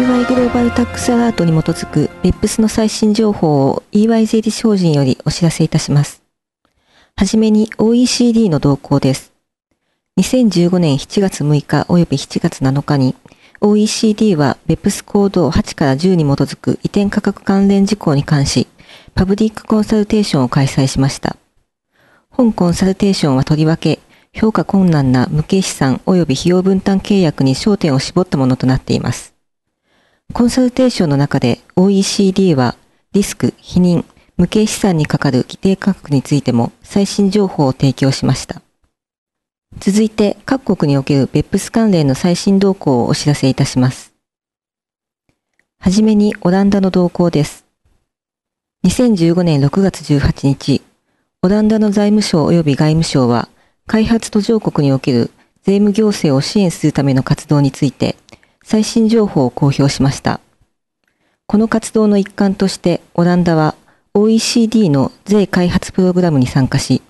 EY グローバルタックスアラートに基づく BEPS の最新情報を EY 税理士法人よりお知らせいたします。はじめに OECD の動向です。2015年7月6日及び7月7日に OECD は BEPS コード8から10に基づく移転価格関連事項に関し、パブリックコンサルテーションを開催しました。本コンサルテーションはとりわけ、評価困難な無形資産及び費用分担契約に焦点を絞ったものとなっています。コンサルテーションの中で OECD はリスク、否認、無形資産にかかる規定価格についても最新情報を提供しました。続いて各国における BEPS 関連の最新動向をお知らせいたします。はじめにオランダの動向です。2015年6月18日、オランダの財務省及び外務省は開発途上国における税務行政を支援するための活動について最新情報を公表しました。この活動の一環としてオランダは OECD の税開発プログラムに参加し、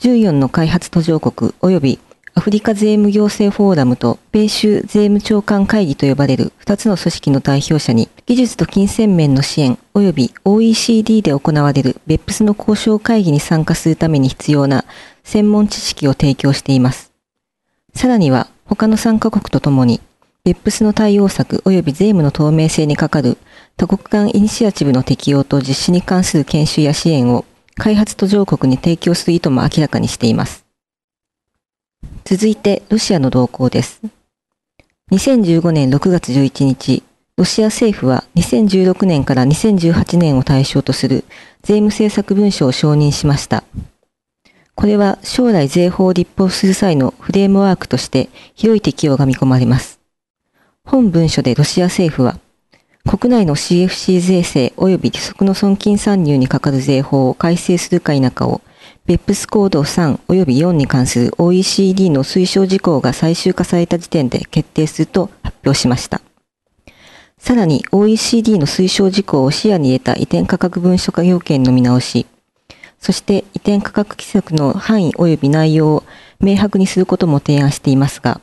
14の開発途上国及びアフリカ税務行政フォーラムと米州税務長官会議と呼ばれる2つの組織の代表者に技術と金銭面の支援及び OECD で行われる BEPS の交渉会議に参加するために必要な専門知識を提供しています。さらには他の参加国とともに BEPS の対応策及び税務の透明性にかかる多国間イニシアチブの適用と実施に関する研修や支援を開発途上国に提供する意図も明らかにしています。続いて、ロシアの動向です。2015年6月11日、ロシア政府は2016年から2018年を対象とする税務政策文書を承認しました。これは将来税法を立法する際のフレームワークとして広い適用が見込まれます。本文書でロシア政府は、国内の CFC 税制及び利息の損金参入にかかる税法を改正するか否かを、BEPS コード3及び4に関する OECD の推奨事項が最終化された時点で決定すると発表しました。さらに OECD の推奨事項を視野に入れた移転価格文書化要件の見直し、そして移転価格規則の範囲及び内容を明白にすることも提案していますが、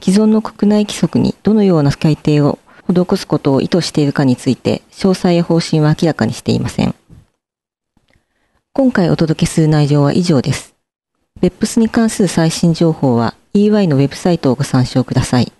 既存の国内規則にどのような改定を施すことを意図しているかについて、詳細や方針は明らかにしていません。今回お届けする内容は以上です。BEPS に関する最新情報は EY のウェブサイトをご参照ください。